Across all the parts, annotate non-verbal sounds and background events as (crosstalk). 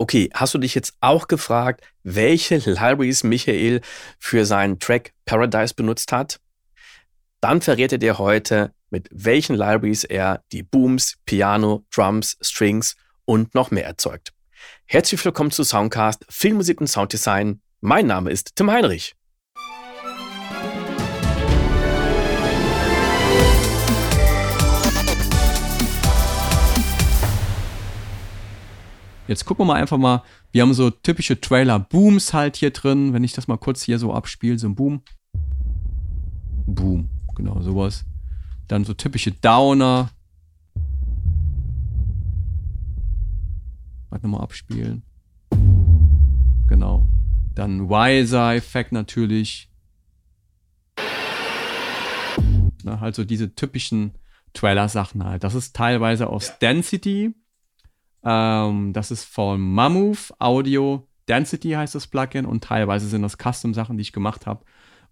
Okay, hast du dich jetzt auch gefragt, welche Libraries Michael für seinen Track Paradise benutzt hat? Dann verrät er dir heute, mit welchen Libraries er die Booms, Piano, Drums, Strings und noch mehr erzeugt. Herzlich willkommen zu Soundcast Filmmusik und Sounddesign. Mein Name ist Tim Heinrich. Jetzt gucken wir mal einfach mal. Wir haben so typische Trailer-Booms halt hier drin. Wenn ich das mal kurz hier so abspiele, so ein Boom. Boom, genau, sowas. Dann so typische Downer. Warte nochmal abspielen. Genau. Dann Wiser-Effekt natürlich. Na, halt so diese typischen Trailer-Sachen halt. Das ist teilweise aus ja. Density ähm, das ist von Mammoth Audio Density heißt das Plugin und teilweise sind das Custom-Sachen, die ich gemacht habe.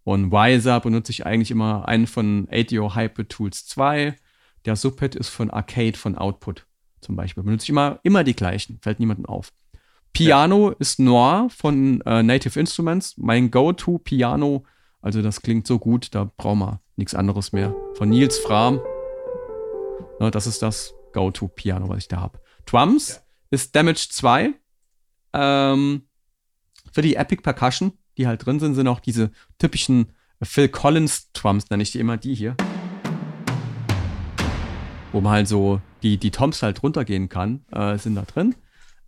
Und Wiser benutze ich eigentlich immer einen von ADO Hyper Tools 2. Der Subhead ist von Arcade von Output zum Beispiel. Benutze ich immer, immer die gleichen, fällt niemandem auf. Piano ja. ist Noir von äh, Native Instruments. Mein Go-To-Piano, also das klingt so gut, da brauchen wir nichts anderes mehr. Von Nils Fram. Ja, das ist das Go-To-Piano, was ich da habe. Drums ja. ist Damage 2. Ähm, für die Epic Percussion, die halt drin sind, sind auch diese typischen Phil Collins Drums, nenne ich die immer die hier. Wo man halt so die, die Toms halt runtergehen kann, äh, sind da drin.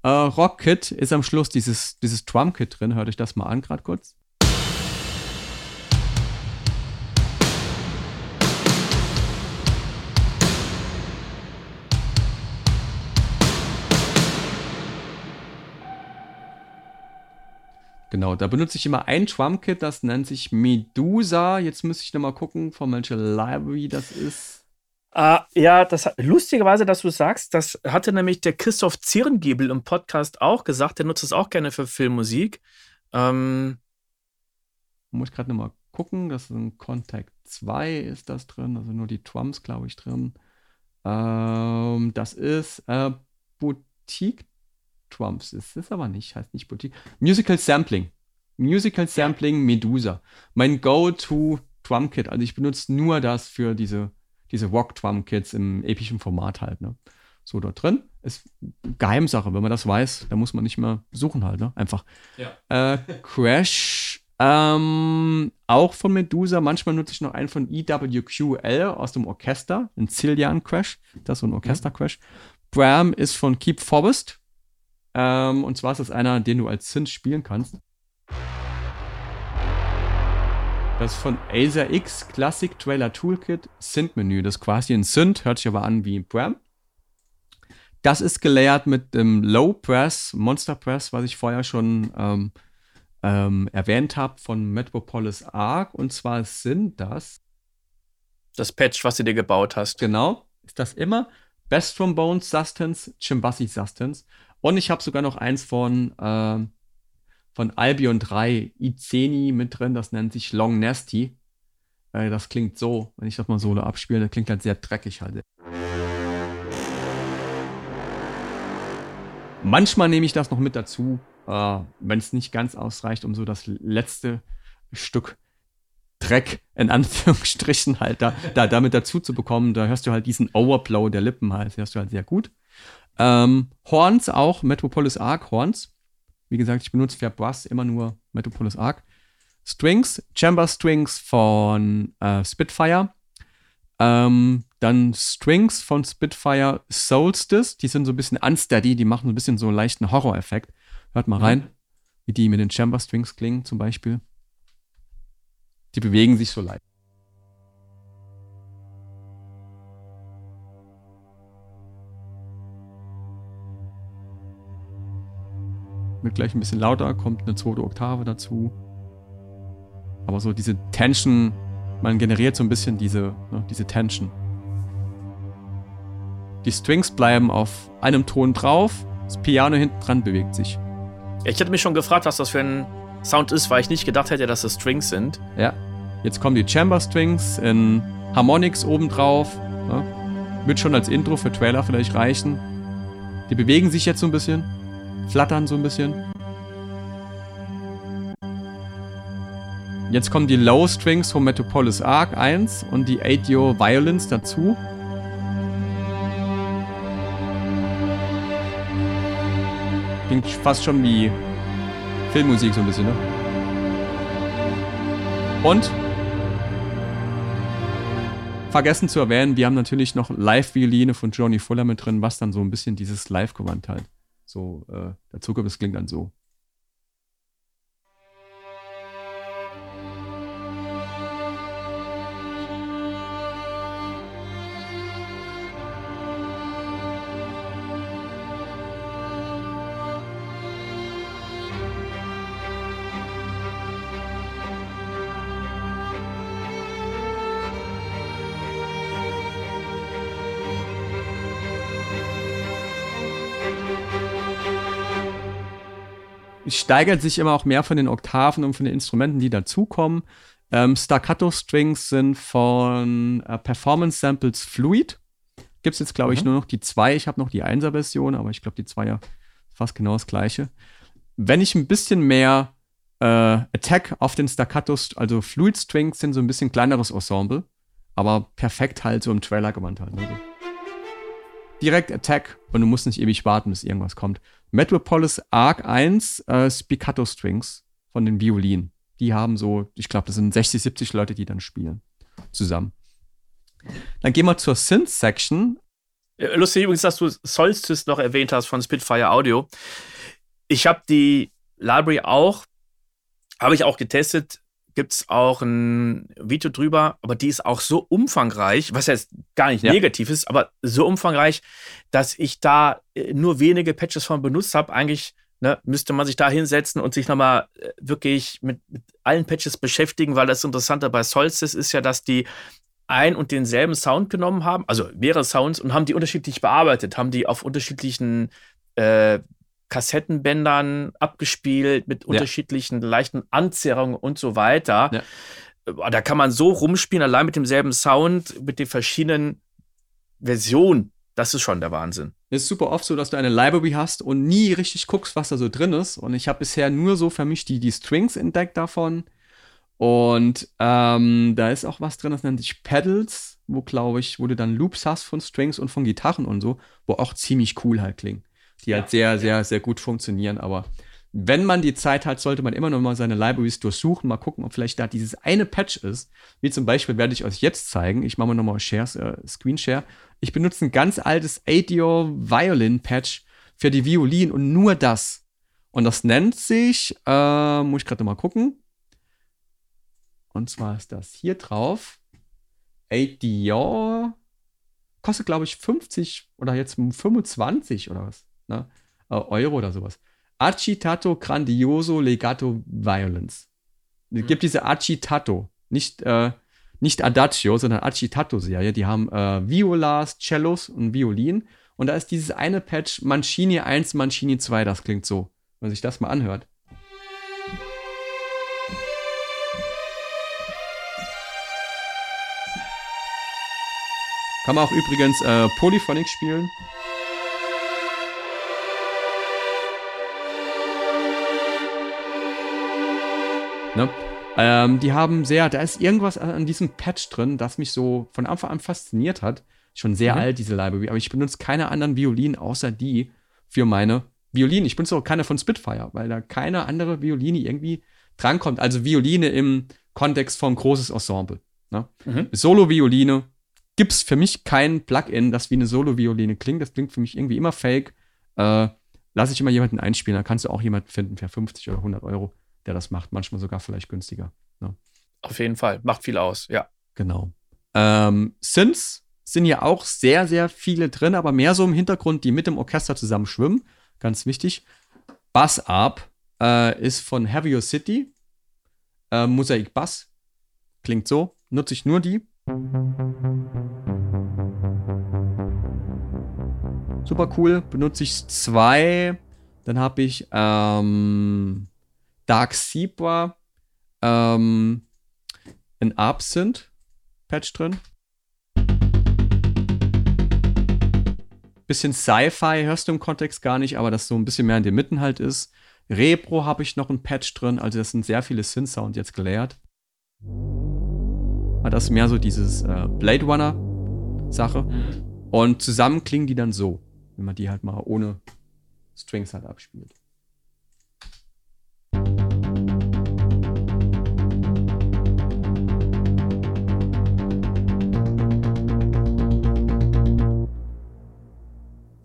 Äh, Rock Kit ist am Schluss dieses, dieses Drum Kit drin. Hört euch das mal an, gerade kurz. Genau, da benutze ich immer ein Trump-Kit, das nennt sich Medusa. Jetzt müsste ich nochmal gucken, von welcher Library das ist. Uh, ja, das lustigerweise, dass du sagst, das hatte nämlich der Christoph Zierengiebel im Podcast auch gesagt. Der nutzt es auch gerne für Filmmusik. Ähm, Muss ich gerade nochmal gucken. Das ist ein Contact 2 ist das drin, also nur die Drums, glaube ich, drin. Ähm, das ist äh, Boutique Trumps. Es ist aber nicht, heißt nicht Boutique. Musical Sampling. Musical Sampling Medusa. Mein Go-To Drum Kit. Also ich benutze nur das für diese, diese Rock Drum Kits im epischen Format halt. Ne? So dort drin. Ist Geheimsache. Wenn man das weiß, dann muss man nicht mehr suchen halt. Ne? Einfach. Ja. Äh, Crash. Ähm, auch von Medusa. Manchmal nutze ich noch einen von EWQL aus dem Orchester. Ein Zillian Crash. Das ist so ein Orchester-Crash. Bram ist von Keep Forest. Ähm, und zwar ist das einer, den du als Synth spielen kannst. Das ist von Acer X Classic Trailer Toolkit Synth Menü. Das ist quasi ein Synth, hört sich aber an wie Bram. Das ist gelayert mit dem Low Press, Monster Press, was ich vorher schon ähm, ähm, erwähnt habe von Metropolis Arc. Und zwar sind das. Das Patch, was du dir gebaut hast. Genau. Ist das immer Best Trombones Sustance, Chimbassi Sustance. Und ich habe sogar noch eins von, äh, von Albion 3, Izeni mit drin, das nennt sich Long Nasty. Äh, das klingt so, wenn ich das mal solo abspiele, das klingt halt sehr dreckig halt. Manchmal nehme ich das noch mit dazu, äh, wenn es nicht ganz ausreicht, um so das letzte Stück Dreck in (laughs) Anführungsstrichen halt da, da damit dazu zu bekommen. Da hörst du halt diesen Overflow der Lippen halt, hörst du halt sehr gut. Ähm, Horns auch, Metropolis Arc Horns. Wie gesagt, ich benutze für Bass immer nur Metropolis Arc. Strings, Chamber Strings von äh, Spitfire. Ähm, dann Strings von Spitfire Solstice, die sind so ein bisschen unsteady, die machen so ein bisschen so einen leichten Horror-Effekt. Hört mal rein, mhm. wie die mit den Chamber Strings klingen zum Beispiel. Die bewegen sich so leicht. Wird gleich ein bisschen lauter, kommt eine zweite Oktave dazu. Aber so diese Tension, man generiert so ein bisschen diese, ne, diese Tension. Die Strings bleiben auf einem Ton drauf, das Piano hinten dran bewegt sich. Ja, ich hätte mich schon gefragt, was das für ein Sound ist, weil ich nicht gedacht hätte, dass das Strings sind. Ja. Jetzt kommen die Chamber Strings in Harmonics obendrauf. Ne? Wird schon als Intro für Trailer vielleicht reichen. Die bewegen sich jetzt so ein bisschen. Flattern so ein bisschen. Jetzt kommen die Low Strings vom Metropolis Arc 1 und die ADO Violins dazu. Klingt fast schon wie Filmmusik so ein bisschen, ne? Und vergessen zu erwähnen, wir haben natürlich noch Live-Violine von Johnny Fuller mit drin, was dann so ein bisschen dieses Live-Gewand halt so äh, dazu kommt. Das klingt dann so. Steigert sich immer auch mehr von den Oktaven und von den Instrumenten, die dazukommen. Ähm, Staccato-Strings sind von äh, Performance Samples Fluid. Gibt es jetzt, glaube ich, mhm. nur noch die zwei. Ich habe noch die 1er-Version, aber ich glaube, die 2er fast genau das gleiche. Wenn ich ein bisschen mehr äh, Attack auf den Staccatos, also Fluid Strings sind so ein bisschen kleineres Ensemble, aber perfekt halt so im Trailer gewandt halt. Also direkt Attack und du musst nicht ewig warten, bis irgendwas kommt. Metropolis Arc 1 äh, Spiccato Strings von den Violinen. Die haben so, ich glaube, das sind 60, 70 Leute, die dann spielen. Zusammen. Dann gehen wir zur Synth-Section. Äh, lustig übrigens, dass du Solstice noch erwähnt hast von Spitfire Audio. Ich habe die Library auch, habe ich auch getestet gibt es auch ein Video drüber, aber die ist auch so umfangreich, was jetzt gar nicht ja. negativ ist, aber so umfangreich, dass ich da äh, nur wenige Patches von benutzt habe. Eigentlich ne, müsste man sich da hinsetzen und sich nochmal äh, wirklich mit, mit allen Patches beschäftigen, weil das Interessante bei Solstice ist ja, dass die ein und denselben Sound genommen haben, also mehrere Sounds und haben die unterschiedlich bearbeitet, haben die auf unterschiedlichen äh, Kassettenbändern abgespielt mit ja. unterschiedlichen leichten Anzerrungen und so weiter. Ja. Äh, da kann man so rumspielen, allein mit demselben Sound, mit den verschiedenen Versionen. Das ist schon der Wahnsinn. Es ist super oft so, dass du eine Library hast und nie richtig guckst, was da so drin ist. Und ich habe bisher nur so für mich die, die Strings entdeckt davon. Und ähm, da ist auch was drin, das nennt sich Pedals, wo, glaube ich, wo du dann Loops hast von Strings und von Gitarren und so, wo auch ziemlich cool halt klingen die halt sehr, sehr, sehr gut funktionieren. Aber wenn man die Zeit hat, sollte man immer noch mal seine Libraries durchsuchen, mal gucken, ob vielleicht da dieses eine Patch ist. Wie zum Beispiel werde ich euch jetzt zeigen. Ich mache mal nochmal Shares, äh, Screenshare. Ich benutze ein ganz altes ADO Violin Patch für die Violin und nur das. Und das nennt sich, äh, muss ich gerade mal gucken. Und zwar ist das hier drauf. ADO kostet, glaube ich, 50 oder jetzt 25 oder was ne? Äh, Euro oder sowas. Acitato Grandioso Legato Violence. Es gibt diese Acitato, nicht, äh, nicht Adagio, sondern Acitato-Serie. Die haben äh, Violas, Cellos und Violin. Und da ist dieses eine Patch Mancini 1, Mancini 2. Das klingt so, wenn man sich das mal anhört. Kann man auch übrigens äh, Polyphonic spielen. Ne? Ähm, die haben sehr, da ist irgendwas an diesem Patch drin, das mich so von Anfang an fasziniert hat. Schon sehr mhm. alt, diese Library, aber ich benutze keine anderen Violinen außer die für meine Violinen. Ich benutze auch keine von Spitfire, weil da keine andere Violine irgendwie drankommt. Also Violine im Kontext von großes Ensemble. Ne? Mhm. Solo-Violine gibt es für mich kein Plugin, das wie eine Solo-Violine klingt. Das klingt für mich irgendwie immer fake. Äh, lass ich immer jemanden einspielen, da kannst du auch jemanden finden für 50 oder 100 Euro der das macht. Manchmal sogar vielleicht günstiger. Ne? Auf jeden Fall. Macht viel aus, ja. Genau. Ähm, Synths sind ja auch sehr, sehr viele drin, aber mehr so im Hintergrund, die mit dem Orchester zusammen schwimmen. Ganz wichtig. Bass Up äh, ist von Heavier City. Äh, Mosaic Bass. Klingt so. Nutze ich nur die. Super cool. Benutze ich zwei. Dann habe ich ähm, Dark Zebra, ähm, ein Absinthe-Patch drin. Bisschen Sci-Fi hörst du im Kontext gar nicht, aber das so ein bisschen mehr in den Mitten halt ist. Repro habe ich noch ein Patch drin, also das sind sehr viele Synth-Sound jetzt geleert. Das ist mehr so dieses äh, Blade Runner-Sache. Und zusammen klingen die dann so, wenn man die halt mal ohne Strings halt abspielt.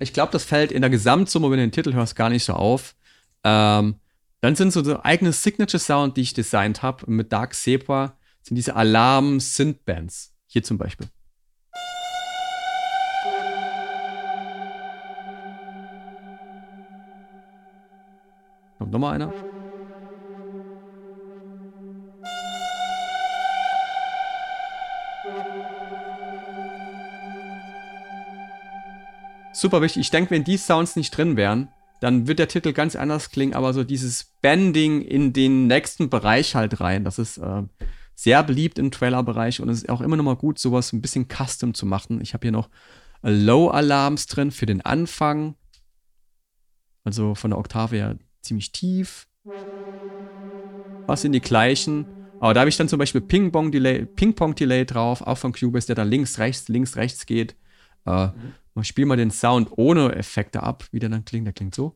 Ich glaube, das fällt in der Gesamtsumme, wenn du den Titel hörst, gar nicht so auf. Ähm, dann sind so, eigene Signature-Sound, die ich designt habe mit Dark Sepia, sind diese Alarm-Synth-Bands. Hier zum Beispiel. Kommt nochmal einer. Super wichtig. Ich denke, wenn die Sounds nicht drin wären, dann wird der Titel ganz anders klingen, aber so dieses Bending in den nächsten Bereich halt rein, das ist äh, sehr beliebt im Trailer-Bereich und es ist auch immer noch mal gut, sowas ein bisschen custom zu machen. Ich habe hier noch Low-Alarms drin für den Anfang. Also von der Oktave her ziemlich tief. Was sind die gleichen? Aber da habe ich dann zum Beispiel Ping-Pong-Delay Ping -Delay drauf, auch von Cubase, der dann links, rechts, links, rechts geht. Äh. Ich spiele mal den Sound ohne Effekte ab, wie der dann klingt. Der klingt so.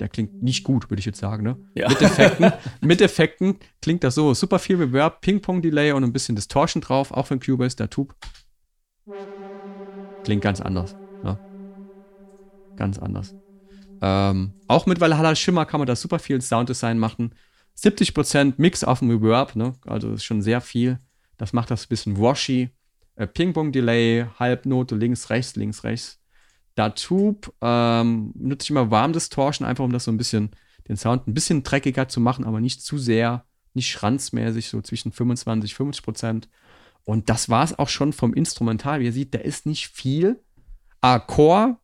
Der klingt nicht gut, würde ich jetzt sagen. Ne? Ja. Mit, Effekten, (laughs) mit Effekten klingt das so. Super viel Reverb, Ping-Pong-Delay und ein bisschen Distortion drauf, auch von Cubase, der Tube. Klingt ganz anders. Ne? Ganz anders. Ähm, auch mit Valhalla Schimmer kann man da super viel Sounddesign machen. 70% Mix auf dem Reverb, ne? also ist schon sehr viel. Das macht das ein bisschen washy. Äh, Ping-Pong-Delay, Halbnote, links, rechts, links, rechts. Da Tube ähm, nutze ich immer Warm Distortion, einfach um das so ein bisschen, den Sound ein bisschen dreckiger zu machen, aber nicht zu sehr, nicht schranzmäßig, so zwischen 25, 50 Prozent. Und das war es auch schon vom Instrumental. Wie ihr seht, da ist nicht viel. Ah, Core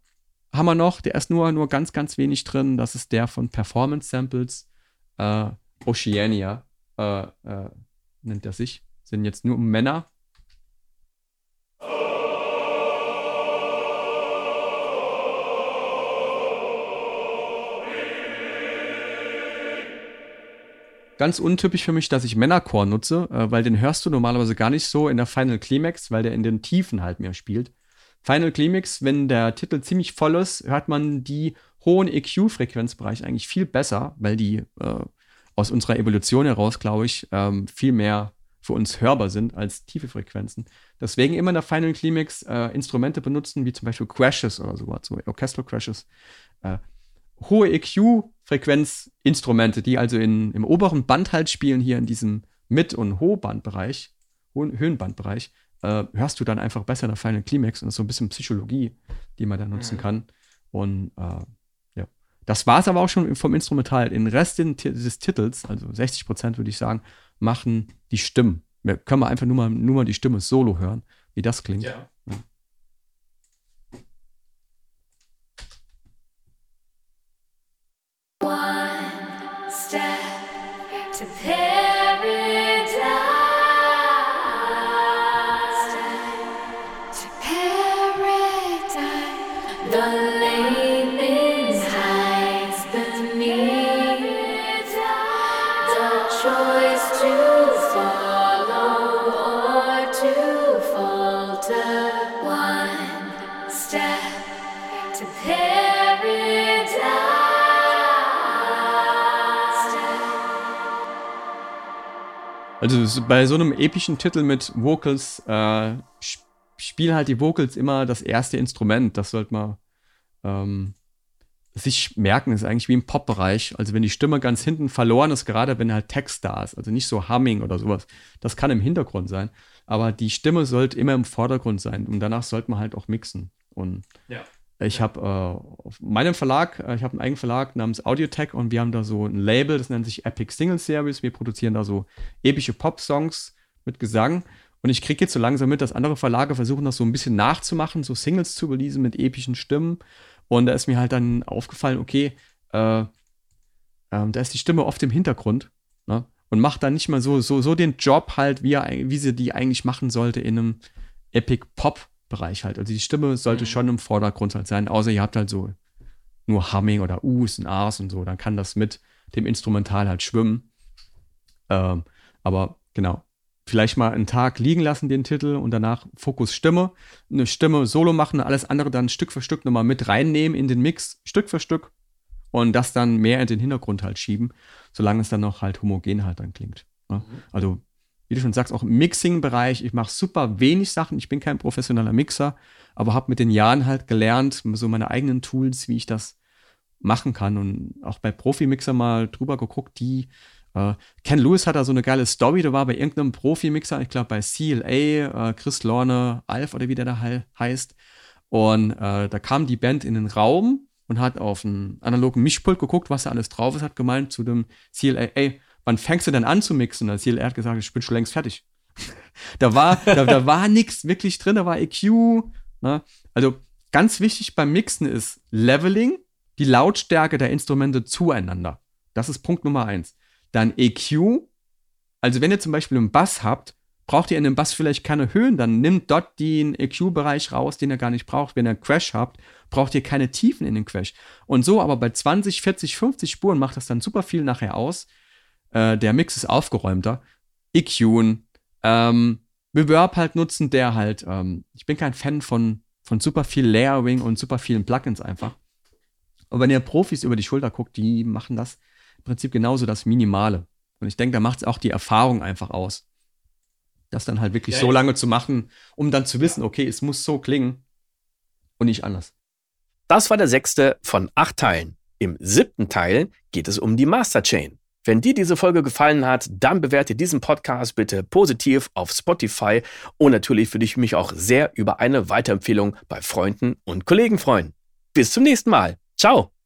haben wir noch, der ist nur, nur ganz, ganz wenig drin. Das ist der von Performance Samples. Äh, Oceania äh, äh, nennt er sich. Sind jetzt nur Männer, ganz untypisch für mich, dass ich Männerchor nutze, äh, weil den hörst du normalerweise gar nicht so in der Final Climax, weil der in den Tiefen halt mehr spielt. Final Climax, wenn der Titel ziemlich voll ist, hört man die hohen EQ-Frequenzbereiche eigentlich viel besser, weil die äh, aus unserer Evolution heraus, glaube ich, ähm, viel mehr für uns hörbar sind als tiefe Frequenzen. Deswegen immer in der Final Climax äh, Instrumente benutzen, wie zum Beispiel Crashes oder sowas, so Orchestral Crashes. Äh, hohe EQ-Frequenzinstrumente, die also in, im oberen Band halt spielen, hier in diesem Mid- und Hohbandbereich, Ho Höhenbandbereich, äh, hörst du dann einfach besser in der Final Climax und das ist so ein bisschen Psychologie, die man da nutzen mhm. kann. Und äh, ja, das war es aber auch schon vom Instrumental. Den Rest des Titels, also 60 Prozent würde ich sagen, machen die Stimmen. Wir können wir einfach nur mal, nur mal die Stimme solo hören, wie das klingt. Ja. Also bei so einem epischen Titel mit Vocals äh, spielen halt die Vocals immer das erste Instrument. Das sollte man ähm, sich merken. Das ist eigentlich wie im Pop-Bereich. Also wenn die Stimme ganz hinten verloren ist, gerade wenn halt Text da ist, also nicht so Humming oder sowas, das kann im Hintergrund sein. Aber die Stimme sollte immer im Vordergrund sein und danach sollte man halt auch mixen. Und ja. Ich habe äh, auf meinem Verlag, äh, ich habe einen eigenen Verlag namens Audiotech und wir haben da so ein Label, das nennt sich Epic Single Series. Wir produzieren da so epische Pop-Songs mit Gesang. Und ich kriege jetzt so langsam mit, dass andere Verlage versuchen, das so ein bisschen nachzumachen, so Singles zu releasen mit epischen Stimmen. Und da ist mir halt dann aufgefallen, okay, äh, äh, da ist die Stimme oft im Hintergrund ne? und macht dann nicht mal so, so, so den Job halt, wie, er, wie sie die eigentlich machen sollte in einem Epic Pop Bereich halt. Also die Stimme sollte mhm. schon im Vordergrund halt sein, außer ihr habt halt so nur Humming oder U's und A's und so, dann kann das mit dem Instrumental halt schwimmen. Ähm, aber genau, vielleicht mal einen Tag liegen lassen, den Titel, und danach Fokus Stimme, eine Stimme solo machen, alles andere dann Stück für Stück nochmal mit reinnehmen in den Mix, Stück für Stück, und das dann mehr in den Hintergrund halt schieben, solange es dann noch halt homogen halt dann klingt. Ne? Mhm. Also, wie du schon sagst, auch im Mixing-Bereich, ich mache super wenig Sachen, ich bin kein professioneller Mixer, aber habe mit den Jahren halt gelernt, so meine eigenen Tools, wie ich das machen kann. Und auch bei Profi-Mixer mal drüber geguckt, die äh, Ken Lewis hat da so eine geile Story, der war bei irgendeinem Profi-Mixer, ich glaube bei CLA, äh, Chris Lorne, Alf oder wie der da he heißt. Und äh, da kam die Band in den Raum und hat auf einen analogen Mischpult geguckt, was da alles drauf ist, hat gemeint zu dem CLA, ey, wann fängst du denn an zu mixen? Und der CLA hat gesagt, ich bin schon längst fertig. (laughs) da war, da, da war nichts wirklich drin, da war EQ. Ne? Also ganz wichtig beim Mixen ist Leveling, die Lautstärke der Instrumente zueinander. Das ist Punkt Nummer eins. Dann EQ. Also wenn ihr zum Beispiel einen Bass habt, braucht ihr in dem Bass vielleicht keine Höhen, dann nimmt dort den EQ-Bereich raus, den ihr gar nicht braucht. Wenn ihr einen Crash habt, braucht ihr keine Tiefen in den Crash. Und so aber bei 20, 40, 50 Spuren macht das dann super viel nachher aus. Äh, der Mix ist aufgeräumter. EQ, ähm, Reverb halt nutzen, der halt, ähm, ich bin kein Fan von, von super viel Layering und super vielen Plugins einfach. Und wenn ihr Profis über die Schulter guckt, die machen das im Prinzip genauso das Minimale. Und ich denke, da macht es auch die Erfahrung einfach aus. Das dann halt wirklich ja, so lange zu machen, um dann zu wissen, okay, es muss so klingen und nicht anders. Das war der sechste von acht Teilen. Im siebten Teil geht es um die Master Chain. Wenn dir diese Folge gefallen hat, dann bewerte diesen Podcast bitte positiv auf Spotify und natürlich würde ich mich auch sehr über eine Weiterempfehlung bei Freunden und Kollegen freuen. Bis zum nächsten Mal. Ciao.